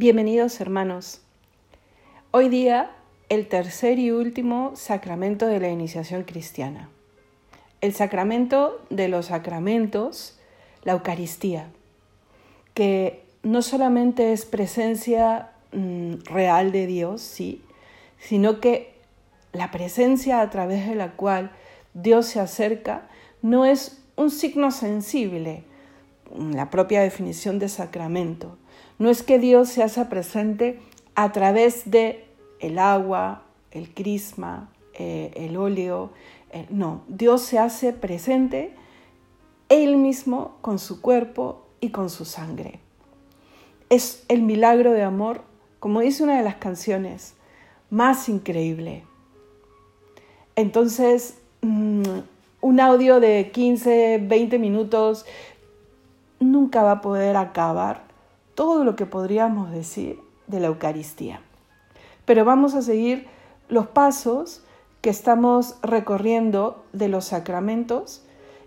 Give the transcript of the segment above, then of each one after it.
Bienvenidos hermanos. Hoy día el tercer y último sacramento de la iniciación cristiana. El sacramento de los sacramentos, la Eucaristía, que no solamente es presencia mm, real de Dios, sí, sino que la presencia a través de la cual Dios se acerca no es un signo sensible, la propia definición de sacramento, no es que Dios se hace presente a través de el agua, el crisma, eh, el óleo. Eh, no, Dios se hace presente Él mismo con su cuerpo y con su sangre. Es el milagro de amor, como dice una de las canciones, más increíble. Entonces, mm, un audio de 15, 20 minutos nunca va a poder acabar todo lo que podríamos decir de la Eucaristía. Pero vamos a seguir los pasos que estamos recorriendo de los sacramentos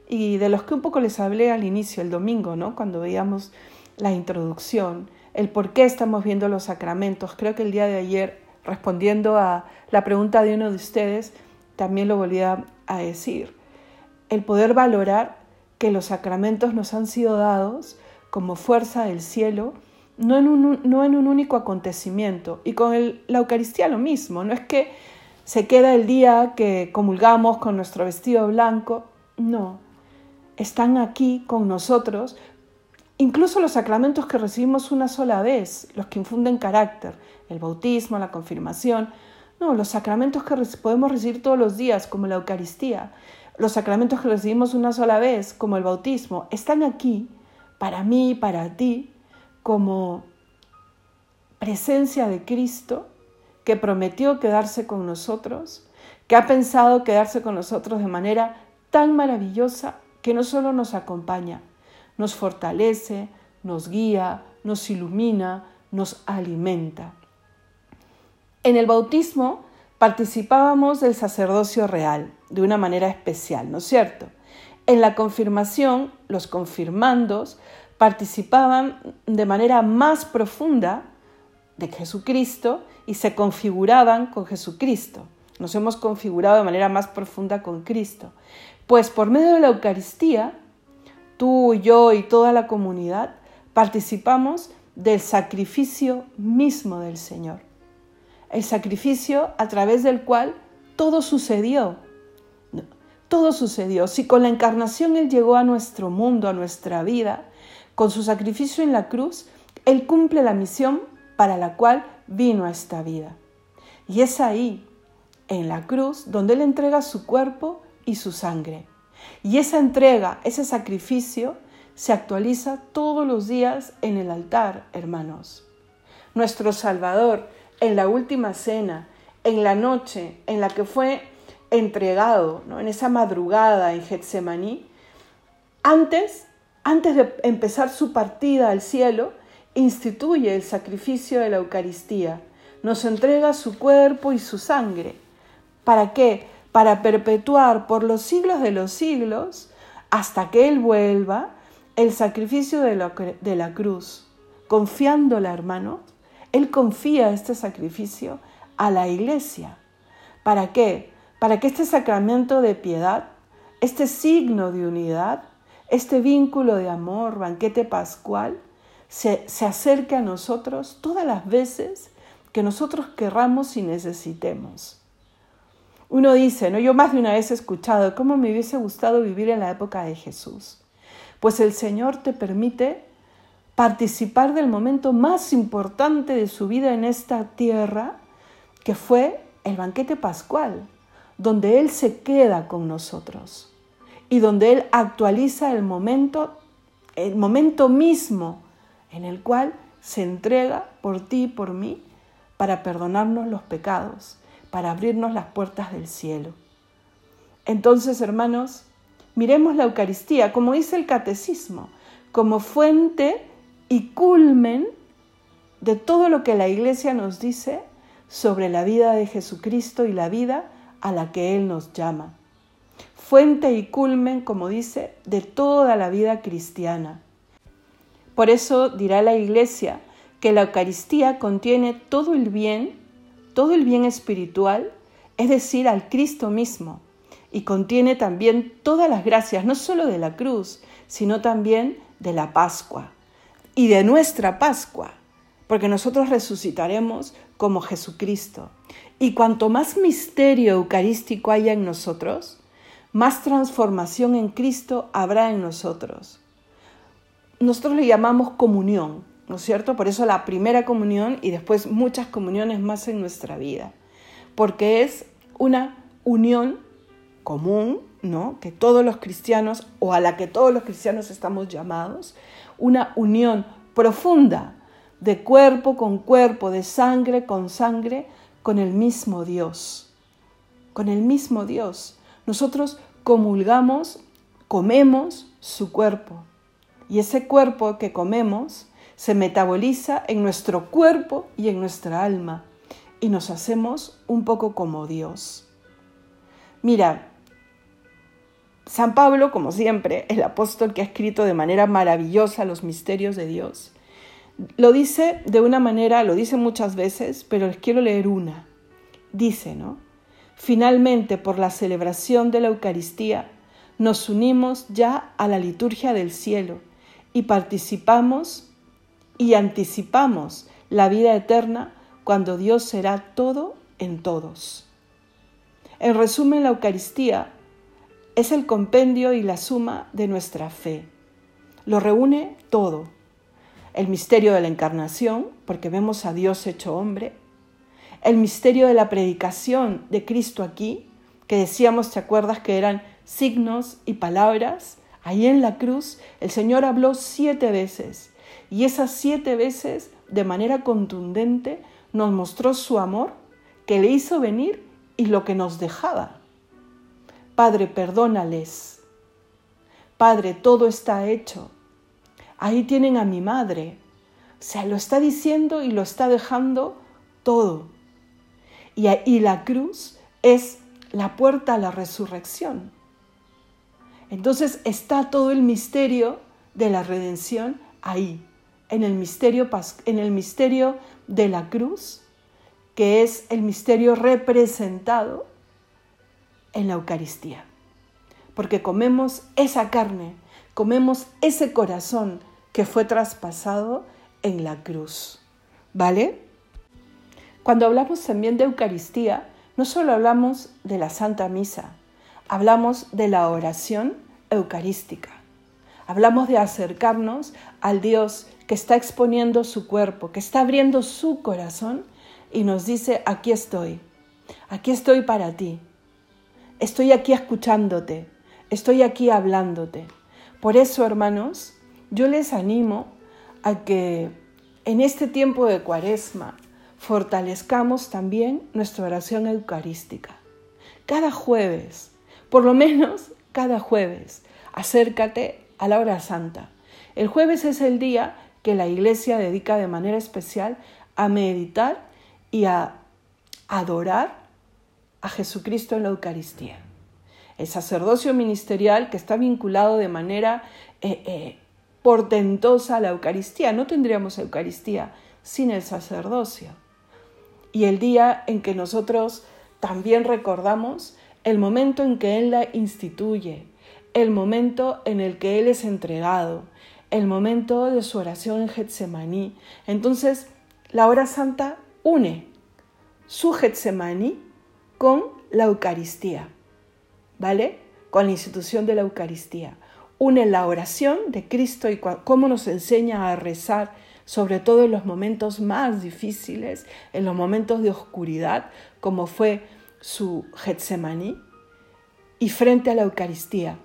y de los que un poco les hablé al inicio, el domingo, ¿no? cuando veíamos la introducción, el por qué estamos viendo los sacramentos. Creo que el día de ayer, respondiendo a la pregunta de uno de ustedes, también lo volvía a decir. El poder valorar que los sacramentos nos han sido dados como fuerza del cielo, no en un, no en un único acontecimiento. Y con la Eucaristía lo mismo, no es que se queda el día que comulgamos con nuestro vestido blanco, no, están aquí con nosotros, incluso los sacramentos que recibimos una sola vez, los que infunden carácter, el bautismo, la confirmación, no, los sacramentos que podemos recibir todos los días, como la Eucaristía, los sacramentos que recibimos una sola vez, como el bautismo, están aquí para mí, para ti, como presencia de Cristo que prometió quedarse con nosotros, que ha pensado quedarse con nosotros de manera tan maravillosa que no solo nos acompaña, nos fortalece, nos guía, nos ilumina, nos alimenta. En el bautismo participábamos del sacerdocio real de una manera especial, ¿no es cierto? En la confirmación, los confirmandos participaban de manera más profunda de Jesucristo y se configuraban con Jesucristo. Nos hemos configurado de manera más profunda con Cristo. Pues por medio de la Eucaristía, tú, yo y toda la comunidad participamos del sacrificio mismo del Señor. El sacrificio a través del cual todo sucedió, todo sucedió. Si con la encarnación Él llegó a nuestro mundo, a nuestra vida, con su sacrificio en la cruz, Él cumple la misión para la cual vino a esta vida. Y es ahí, en la cruz, donde Él entrega su cuerpo y su sangre. Y esa entrega, ese sacrificio, se actualiza todos los días en el altar, hermanos. Nuestro Salvador, en la última cena, en la noche en la que fue entregado, ¿no? en esa madrugada en Getsemaní, antes, antes de empezar su partida al cielo, instituye el sacrificio de la Eucaristía, nos entrega su cuerpo y su sangre. ¿Para qué? Para perpetuar por los siglos de los siglos, hasta que Él vuelva, el sacrificio de la, cruz. Confiándola, hermano, Él confía este sacrificio a la iglesia. ¿Para qué? para que este sacramento de piedad, este signo de unidad, este vínculo de amor, banquete pascual, se, acerque a nosotros todas las veces que nosotros querramos y necesitemos. Uno dice, ¿no? Yo más de una vez he escuchado cómo me hubiese gustado vivir en la época de Jesús. Pues el Señor te permite participar del momento más importante de su vida en esta tierra, que fue el banquete pascual, donde Él se queda con nosotros y donde Él actualiza el momento, el momento mismo en el cual se entrega por ti y por mí para perdonarnos los pecados, para abrirnos las puertas del cielo. Entonces, hermanos, miremos la Eucaristía, como dice el Catecismo, como fuente y culmen de todo lo que la Iglesia nos dice sobre la vida de Jesucristo y la vida a la que Él nos llama. Fuente y culmen, como dice, de toda la vida cristiana. Por eso dirá la Iglesia que la Eucaristía contiene todo el bien, todo el bien espiritual, es decir, al Cristo mismo, y contiene también todas las gracias, no solo de la cruz, sino también de la Pascua y de nuestra Pascua, porque nosotros resucitaremos como Jesucristo. Y cuanto más misterio eucarístico haya en nosotros, más transformación en Cristo habrá en nosotros. Nosotros le llamamos comunión, ¿no es cierto? Por eso la primera comunión y después muchas comuniones más en nuestra vida, porque es una unión común, ¿no? Que todos los cristianos o a la que todos los cristianos estamos llamados, una unión profunda de cuerpo con cuerpo, de sangre con sangre, con el mismo Dios. Con el mismo Dios. Nosotros comulgamos, comemos su cuerpo. Y ese cuerpo que comemos se metaboliza en nuestro cuerpo y en nuestra alma. Y nos hacemos un poco como Dios. Mira, San Pablo, como siempre, el apóstol que ha escrito de manera maravillosa los misterios de Dios, lo dice de una manera, lo dice muchas veces, pero les quiero leer una. Dice, ¿no? Finalmente, por la celebración de la Eucaristía, nos unimos ya a la liturgia del cielo y participamos y anticipamos la vida eterna cuando Dios será todo en todos. En resumen, la Eucaristía es el compendio y la suma de nuestra fe. Lo reúne todo. El misterio de la encarnación, porque vemos a Dios hecho hombre, el misterio de la predicación de Cristo aquí, que decíamos, ¿te acuerdas que eran signos y palabras? Ahí en la cruz el Señor habló siete veces y esas siete veces, de manera contundente, nos mostró su amor que le hizo venir y lo que nos dejaba. Padre, perdónales. Padre, todo está hecho. Ahí tienen a mi madre. O sea, lo está diciendo y lo está dejando todo. Y, la cruz es la puerta a la resurrección. Entonces está todo el misterio de la redención ahí, en el misterio, en el misterio de la cruz, que es el misterio representado en la Eucaristía. Porque comemos esa carne, comemos ese corazón que fue traspasado en la cruz. ¿Vale? Cuando hablamos también de Eucaristía, no solo hablamos de la Santa Misa, hablamos de la oración eucarística. Hablamos de acercarnos al Dios que está exponiendo su cuerpo, que está abriendo su corazón y nos dice, aquí estoy, aquí estoy para ti, estoy aquí escuchándote, estoy aquí hablándote. Por eso, hermanos, yo les animo a que en este tiempo de cuaresma, fortalezcamos también nuestra oración eucarística. Cada jueves, por lo menos cada jueves, acércate a la hora santa. El jueves es el día que la iglesia dedica de manera especial a meditar y a adorar a Jesucristo en la Eucaristía. El sacerdocio ministerial que está vinculado de manera eh, eh, portentosa a la Eucaristía. No tendríamos Eucaristía sin el sacerdocio y el día en que nosotros también recordamos el momento en que Él la instituye, el momento en el que Él es entregado, el momento de su oración en Getsemaní. Entonces, la hora santa une su Getsemaní con la Eucaristía, ¿vale? Con la institución de la Eucaristía. Une la oración de Cristo y cómo nos enseña a rezar sobre todo en los momentos más difíciles, en los momentos de oscuridad, como fue su Getsemaní, y frente a la Eucaristía,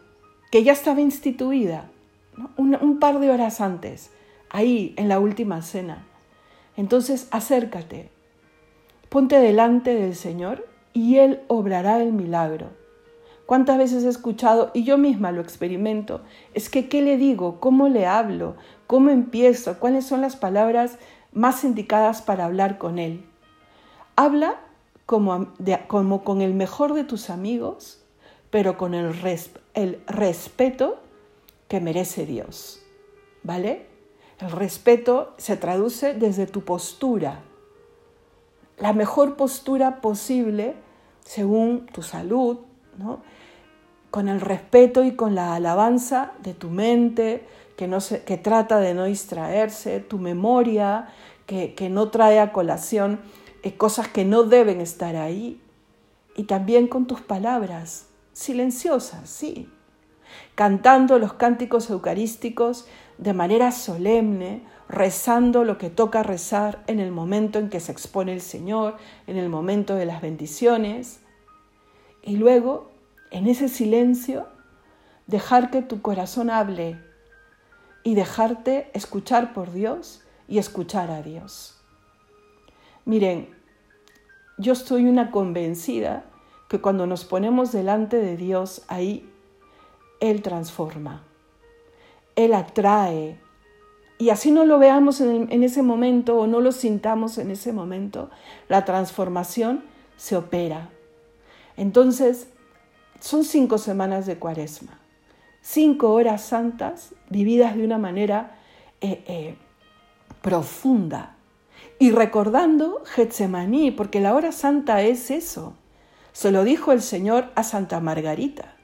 que ya estaba instituida un, un par de horas antes, ahí en la última cena. Entonces acércate, ponte delante del Señor y Él obrará el milagro. ¿Cuántas veces he escuchado, y yo misma lo experimento, es que qué le digo, cómo le hablo, cómo empiezo, cuáles son las palabras más indicadas para hablar con Él? Habla como, como con el mejor de tus amigos, pero con el, el respeto que merece Dios. ¿Vale? El respeto se traduce desde tu postura, la mejor postura posible según tu salud, ¿no? Con el respeto y con la alabanza de tu mente, que, no se, que trata de no distraerse, tu memoria, que, que no trae a colación eh, cosas que no deben estar ahí, y también con tus palabras, silenciosas, sí, cantando los cánticos eucarísticos de manera solemne, rezando lo que toca rezar en el momento en que se expone el Señor, en el momento de las bendiciones, y luego, en ese silencio, dejar que tu corazón hable y dejarte escuchar por Dios y escuchar a Dios. Miren, yo estoy una convencida que cuando nos ponemos delante de Dios ahí, Él transforma, Él atrae. Y así no lo veamos en, en ese momento o no lo sintamos en ese momento, la transformación se opera. Entonces, son cinco semanas de cuaresma, cinco horas santas vividas de una manera eh, eh, profunda y recordando Getsemaní, porque la hora santa es eso. Se lo dijo el Señor a Santa Margarita.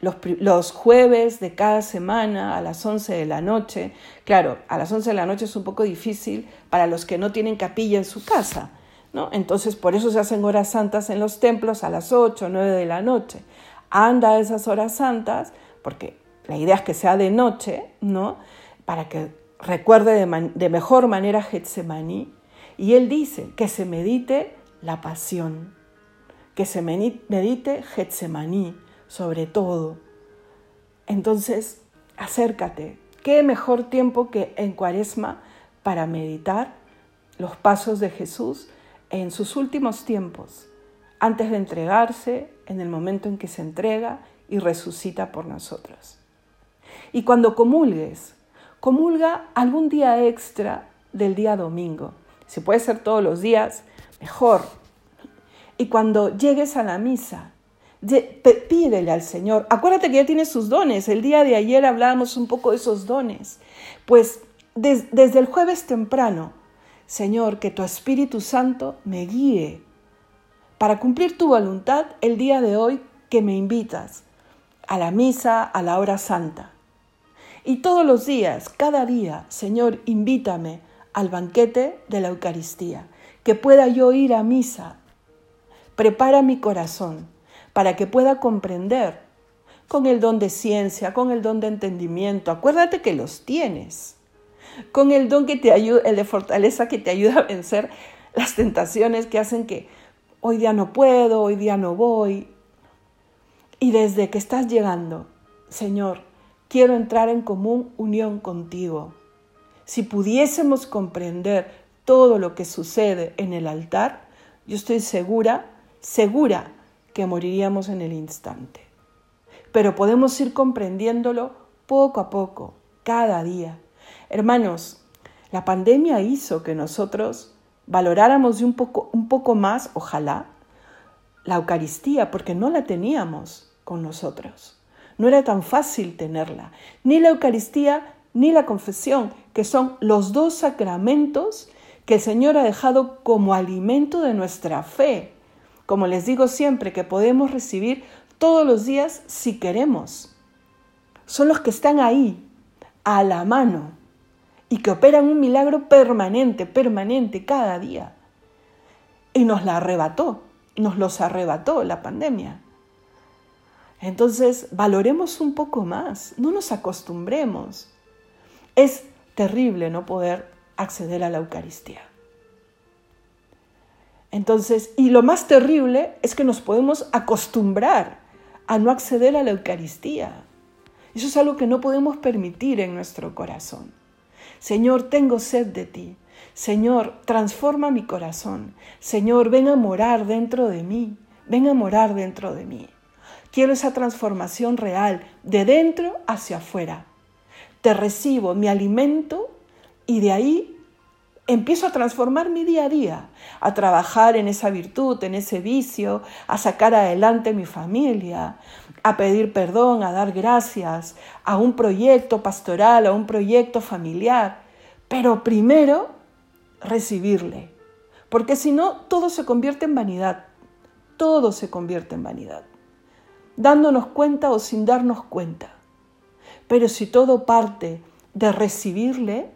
Los, jueves de cada semana a las 11 de la noche. Claro, a las 11 de la noche es un poco difícil para los que no tienen capilla en su casa, ¿no? Entonces, por eso se hacen horas santas en los templos a las 8 o 9 de la noche. Anda a esas horas santas, porque la idea es que sea de noche, ¿no? Para que recuerde de, mejor manera Getsemaní. Y él dice que se medite la pasión, que se medite Getsemaní sobre todo. Entonces, acércate. ¿Qué mejor tiempo que en Cuaresma para meditar los pasos de Jesús en sus últimos tiempos, antes de entregarse, en el momento en que se entrega y resucita por nosotros? Y cuando comulgues, comulga algún día extra del día domingo. Si puede ser todos los días, mejor. Y cuando llegues a la misa, pídele al Señor. Acuérdate que ya tiene sus dones. El día de ayer hablábamos un poco de esos dones. Pues desde el jueves temprano, Señor, que tu Espíritu Santo me guíe para cumplir tu voluntad el día de hoy que me invitas a la misa, a la hora santa. Y todos los días, cada día, Señor, invítame al banquete de la Eucaristía, que pueda yo ir a misa. Prepara mi corazón para que pueda comprender con el don de ciencia, con el don de entendimiento. Acuérdate que los tienes. Con el don que te ayuda, el de fortaleza que te ayuda a vencer las tentaciones que hacen que hoy día no puedo, hoy día no voy. Y desde que estás llegando, Señor, quiero entrar en común unión contigo. Si pudiésemos comprender todo lo que sucede en el altar, yo estoy segura, segura que moriríamos en el instante. Pero podemos ir comprendiéndolo poco a poco, cada día. Hermanos, la pandemia hizo que nosotros valoráramos un poco, un poco más, ojalá, la Eucaristía, porque no la teníamos con nosotros. No era tan fácil tenerla. Ni la Eucaristía ni la confesión, que son los dos sacramentos que el Señor ha dejado como alimento de nuestra fe. Como les digo siempre, que podemos recibir todos los días si queremos. Son los que están ahí, a la mano, y que operan un milagro permanente, permanente, cada día. Y nos la arrebató, nos los arrebató la pandemia. Entonces, valoremos un poco más, no nos acostumbremos. Es terrible no poder acceder a la Eucaristía. Entonces, y lo más terrible es que nos podemos acostumbrar a no acceder a la Eucaristía. Eso es algo que no podemos permitir en nuestro corazón. Señor, tengo sed de ti. Señor, transforma mi corazón. Señor, ven a morar dentro de mí. Ven a morar dentro de mí. Quiero esa transformación real, de dentro hacia afuera. Te recibo, mi alimento y de ahí empiezo a transformar mi día a día, a trabajar en esa virtud, en ese vicio, a sacar adelante mi familia, a pedir perdón, a dar gracias, a un proyecto pastoral, a un proyecto familiar. Pero primero, recibirle. Porque si no, todo se convierte en vanidad. Todo se convierte en vanidad. Dándonos cuenta o sin darnos cuenta. Pero si todo parte de recibirle,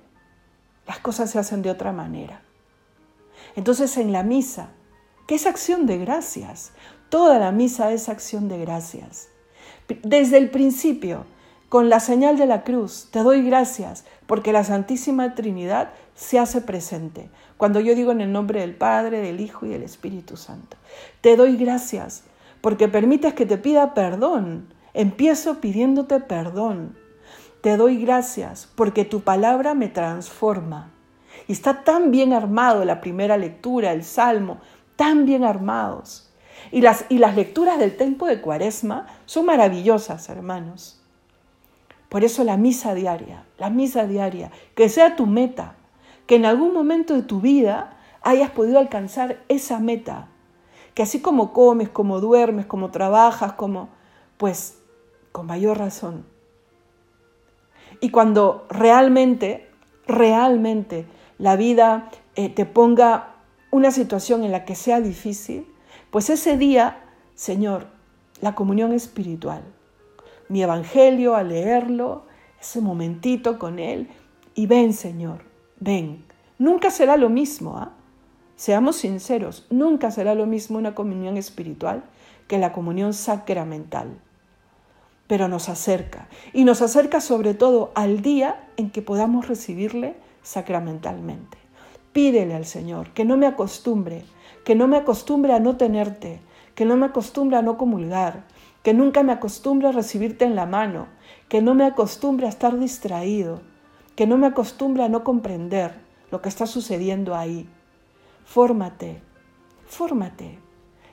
las cosas se hacen de otra manera. Entonces en la misa, que es acción de gracias, toda la misa es acción de gracias. Desde el principio, con la señal de la cruz, te doy gracias porque la Santísima Trinidad se hace presente. Cuando yo digo en el nombre del Padre, del Hijo y del Espíritu Santo, te doy gracias porque permites que te pida perdón. Empiezo pidiéndote perdón. Te doy gracias porque tu palabra me transforma. Y está tan bien armado la primera lectura, el Salmo, tan bien armados. Y las, y las lecturas del tiempo de Cuaresma son maravillosas, hermanos. Por eso la misa diaria, la misa diaria, que sea tu meta, que en algún momento de tu vida hayas podido alcanzar esa meta, que así como comes, como duermes, como trabajas, como, pues, con mayor razón. Y cuando realmente, realmente la vida eh, te ponga una situación en la que sea difícil, pues ese día, Señor, la comunión espiritual, mi evangelio, a leerlo, ese momentito con Él, y ven, Señor, ven. Nunca será lo mismo, ¿ah? Seamos sinceros, nunca será lo mismo una comunión espiritual que la comunión sacramental. Pero nos acerca, y nos acerca sobre todo al día en que podamos recibirle sacramentalmente. Pídele al Señor que no me acostumbre, que no me acostumbre a no tenerte, que no me acostumbre a no comulgar, que nunca me acostumbre a recibirte en la mano, que no me acostumbre a estar distraído, que no me acostumbre a no comprender lo que está sucediendo ahí. Fórmate, fórmate.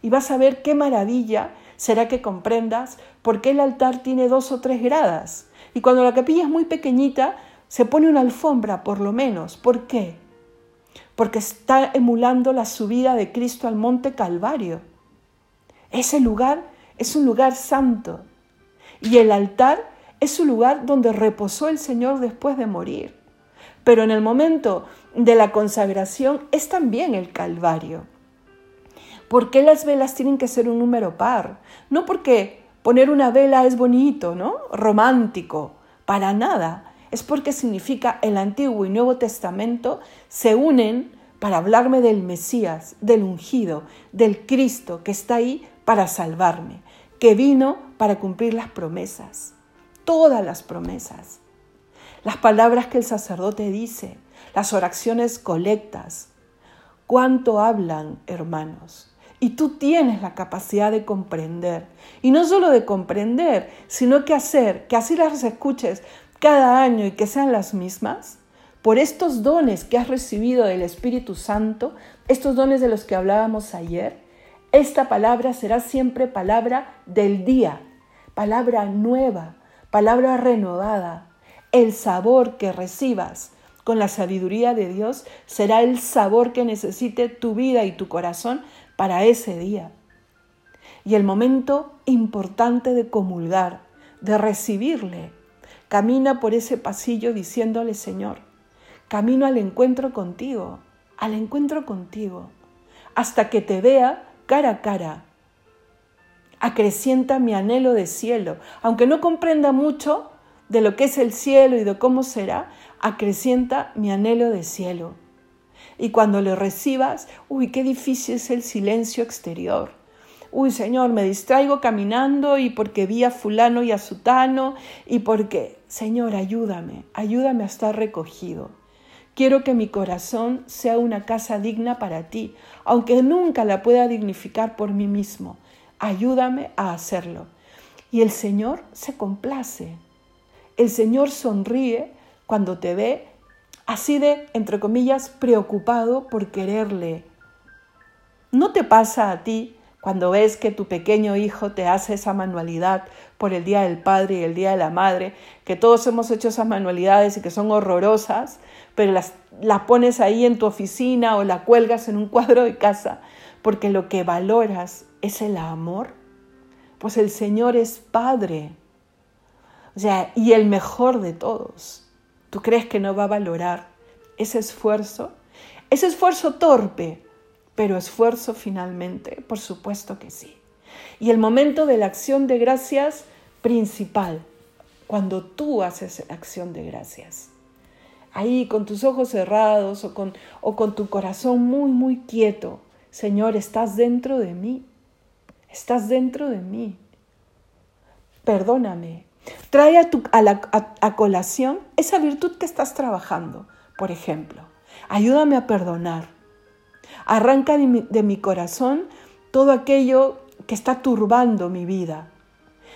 Y vas a ver qué maravilla será que comprendas por qué el altar tiene dos o tres gradas. Y cuando la capilla es muy pequeñita, se pone una alfombra, por lo menos. ¿Por qué? porque está emulando la subida de Cristo al monte Calvario. Ese lugar es un lugar santo y el altar es un lugar donde reposó el Señor después de morir. Pero en el momento de la consagración es también el Calvario. ¿Por qué las velas tienen que ser un número par? No porque poner una vela es bonito, ¿no? Romántico, para nada es porque significa el Antiguo y Nuevo Testamento se unen para hablarme del Mesías, del ungido, del Cristo que está ahí para salvarme, que vino para cumplir las promesas, todas las promesas. Las palabras que el sacerdote dice, las oraciones colectas, cuánto hablan, hermanos. Y tú tienes la capacidad de comprender. Y no solo de comprender, sino que hacer, que así las escuches cada año y que sean las mismas, por estos dones que has recibido del Espíritu Santo, estos dones de los que hablábamos ayer, esta palabra será siempre palabra del día, palabra nueva, palabra renovada. El sabor que recibas con la sabiduría de Dios será el sabor que necesite tu vida y tu corazón para ese día. Y el momento importante de comulgar, de recibirle, Camina por ese pasillo diciéndole, Señor, camino al encuentro contigo, al encuentro contigo, hasta que te vea cara a cara. Acrecienta mi anhelo de cielo, aunque no comprenda mucho de lo que es el cielo y de cómo será, acrecienta mi anhelo de cielo. Y cuando le recibas, uy, qué difícil es el silencio exterior uy Señor, me distraigo caminando y porque vi a fulano y a sutano y porque, Señor, ayúdame, ayúdame a estar recogido. Quiero que mi corazón sea una casa digna para ti, aunque nunca la pueda dignificar por mí mismo. Ayúdame a hacerlo. Y el Señor se complace. El Señor sonríe cuando te ve así de, entre comillas, preocupado por quererle. ¿No te pasa a ti cuando ves que tu pequeño hijo te hace esa manualidad por el Día del Padre y el Día de la Madre, que todos hemos hecho esas manualidades y que son horrorosas, pero las, las pones ahí en tu oficina o la cuelgas en un cuadro de casa, porque lo que valoras es el amor, pues el Señor es Padre, o sea, y el mejor de todos. ¿Tú crees que no va a valorar ese esfuerzo, ese esfuerzo torpe, pero esfuerzo finalmente, por supuesto que sí. Y el momento de la acción de gracias principal, cuando tú haces acción de gracias. Ahí con tus ojos cerrados o con, o con tu corazón muy, muy quieto. Señor, estás dentro de mí. Estás dentro de mí. Perdóname. Trae a, tu, a, la, a colación esa virtud que estás trabajando, por ejemplo. Ayúdame a perdonar. Arranca de mi, de mi corazón todo aquello que está turbando mi vida.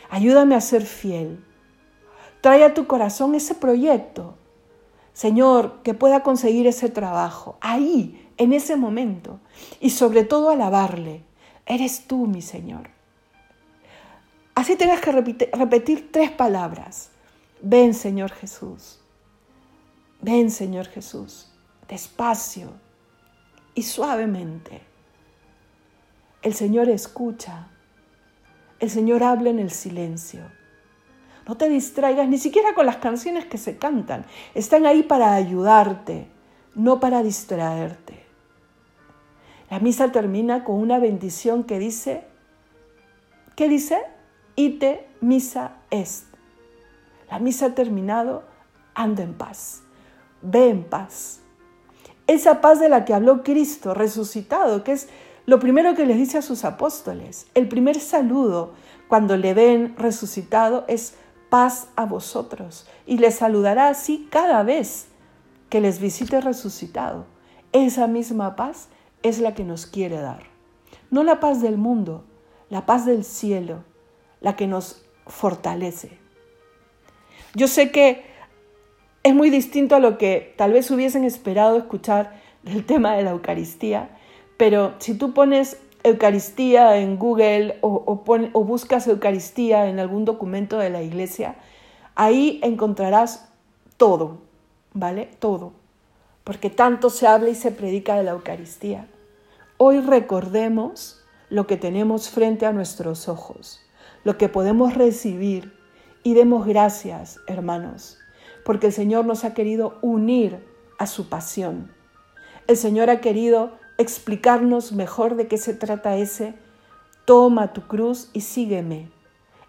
Ayúdame a ser fiel. Trae a tu corazón ese proyecto. Señor, que pueda conseguir ese trabajo, ahí, en ese momento. Y sobre todo alabarle. Eres tú, mi Señor. Así tengas que repetir, repetir tres palabras. Ven, Señor Jesús. Ven, Señor Jesús. Despacio y suavemente. El Señor escucha. El Señor habla en el silencio. No te distraigas ni siquiera con las canciones que se cantan. Están ahí para ayudarte, no para distraerte. La misa termina con una bendición que dice, ¿qué dice? Ite misa est. La misa ha terminado, anda en paz, ve en paz. Esa paz de la que habló Cristo resucitado, que es lo primero que les dice a sus apóstoles, el primer saludo cuando le ven resucitado es paz a vosotros y les saludará así cada vez que les visite resucitado. Esa misma paz es la que nos quiere dar. No la paz del mundo, la paz del cielo, la que nos fortalece. Yo sé que es muy distinto a lo que tal vez hubiesen esperado escuchar del tema de la Eucaristía, pero si tú pones Eucaristía en Google o, o, buscas Eucaristía en algún documento de la iglesia, ahí encontrarás todo, ¿vale? Todo. Porque tanto se habla y se predica de la Eucaristía. Hoy recordemos lo que tenemos frente a nuestros ojos, lo que podemos recibir y demos gracias, hermanos, porque el Señor nos ha querido unir a su pasión. El Señor ha querido explicarnos mejor de qué se trata ese, toma tu cruz y sígueme.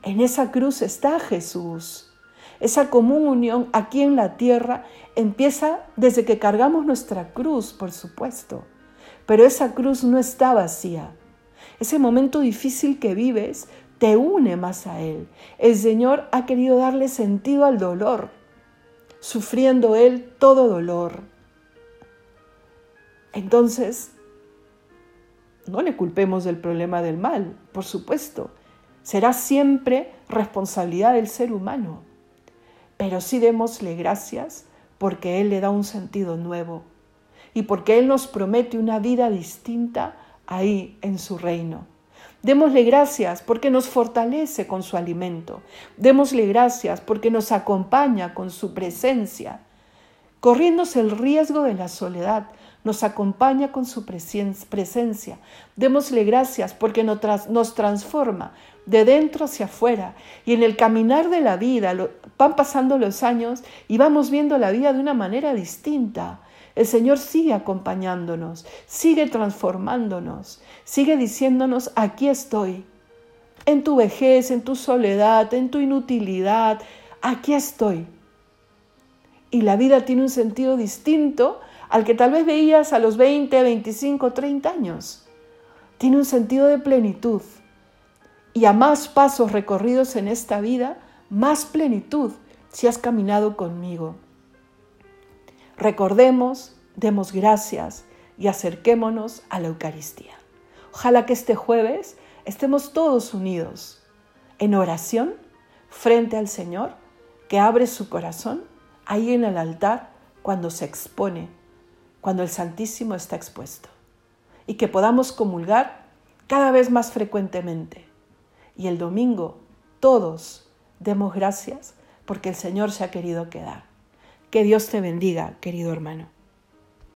En esa cruz está Jesús. Esa comunión aquí en la tierra empieza desde que cargamos nuestra cruz, por supuesto. Pero esa cruz no está vacía. Ese momento difícil que vives te une más a Él. El Señor ha querido darle sentido al dolor, sufriendo Él todo dolor. Entonces, no le culpemos del problema del mal, por supuesto. Será siempre responsabilidad del ser humano. Pero sí démosle gracias porque Él le da un sentido nuevo y porque Él nos promete una vida distinta ahí en su reino. Démosle gracias porque nos fortalece con su alimento. Démosle gracias porque nos acompaña con su presencia. Corriéndose el riesgo de la soledad, nos acompaña con su presencia. Démosle gracias porque nos transforma de dentro hacia afuera. Y en el caminar de la vida van pasando los años y vamos viendo la vida de una manera distinta. El Señor sigue acompañándonos, sigue transformándonos, sigue diciéndonos, aquí estoy, en tu vejez, en tu soledad, en tu inutilidad, aquí estoy. Y la vida tiene un sentido distinto al que tal vez veías a los 20, 25, 30 años. Tiene un sentido de plenitud. Y a más pasos recorridos en esta vida, más plenitud si has caminado conmigo. Recordemos, demos gracias y acerquémonos a la Eucaristía. Ojalá que este jueves estemos todos unidos en oración frente al Señor que abre su corazón ahí en el altar cuando se expone cuando el Santísimo está expuesto y que podamos comulgar cada vez más frecuentemente. Y el domingo todos demos gracias porque el Señor se ha querido quedar. Que Dios te bendiga, querido hermano.